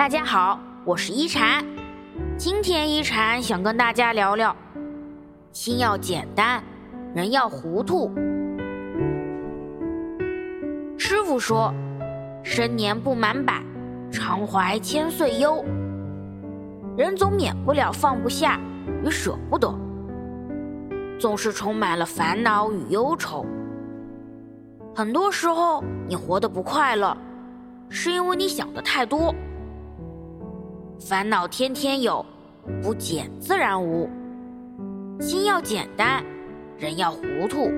大家好，我是一禅。今天一禅想跟大家聊聊：心要简单，人要糊涂。师傅说：“生年不满百，常怀千岁忧。”人总免不了放不下与舍不得，总是充满了烦恼与忧愁。很多时候，你活得不快乐，是因为你想的太多。烦恼天天有，不减自然无。心要简单，人要糊涂。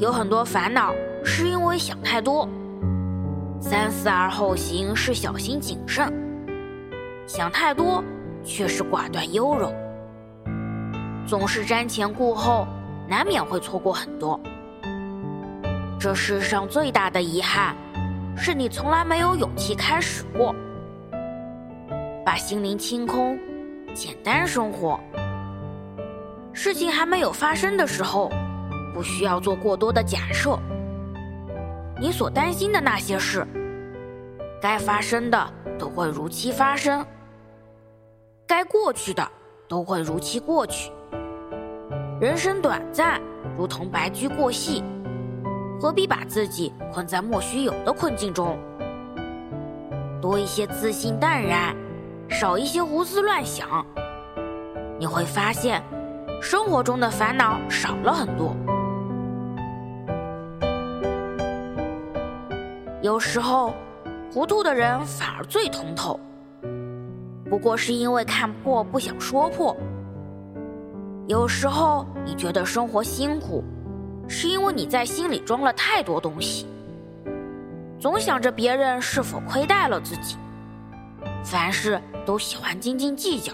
有很多烦恼是因为想太多。三思而后行是小心谨慎，想太多却是寡断优柔。总是瞻前顾后，难免会错过很多。这世上最大的遗憾。是你从来没有勇气开始过，把心灵清空，简单生活。事情还没有发生的时候，不需要做过多的假设。你所担心的那些事，该发生的都会如期发生，该过去的都会如期过去。人生短暂，如同白驹过隙。何必把自己困在莫须有的困境中？多一些自信淡然，少一些胡思乱想，你会发现生活中的烦恼少了很多。有时候，糊涂的人反而最通透，不过是因为看破不想说破。有时候，你觉得生活辛苦。是因为你在心里装了太多东西，总想着别人是否亏待了自己，凡事都喜欢斤斤计较，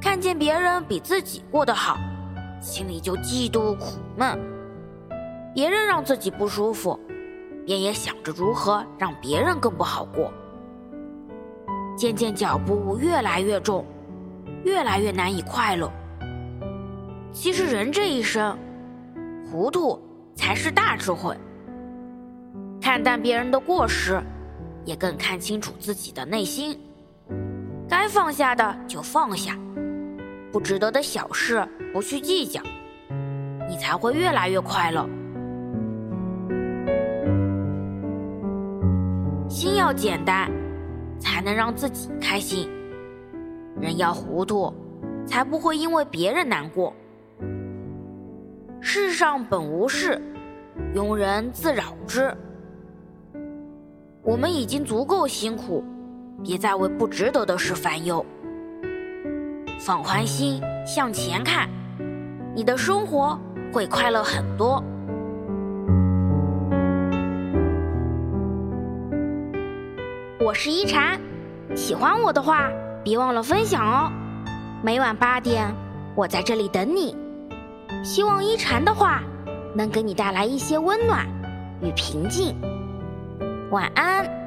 看见别人比自己过得好，心里就嫉妒苦闷，别人让自己不舒服，便也想着如何让别人更不好过，渐渐脚步越来越重，越来越难以快乐。其实人这一生。糊涂才是大智慧。看淡别人的过失，也更看清楚自己的内心。该放下的就放下，不值得的小事不去计较，你才会越来越快乐。心要简单，才能让自己开心；人要糊涂，才不会因为别人难过。世上本无事，庸人自扰之。我们已经足够辛苦，别再为不值得的事烦忧。放宽心，向前看，你的生活会快乐很多。我是一禅，喜欢我的话，别忘了分享哦。每晚八点，我在这里等你。希望一禅的话能给你带来一些温暖与平静。晚安。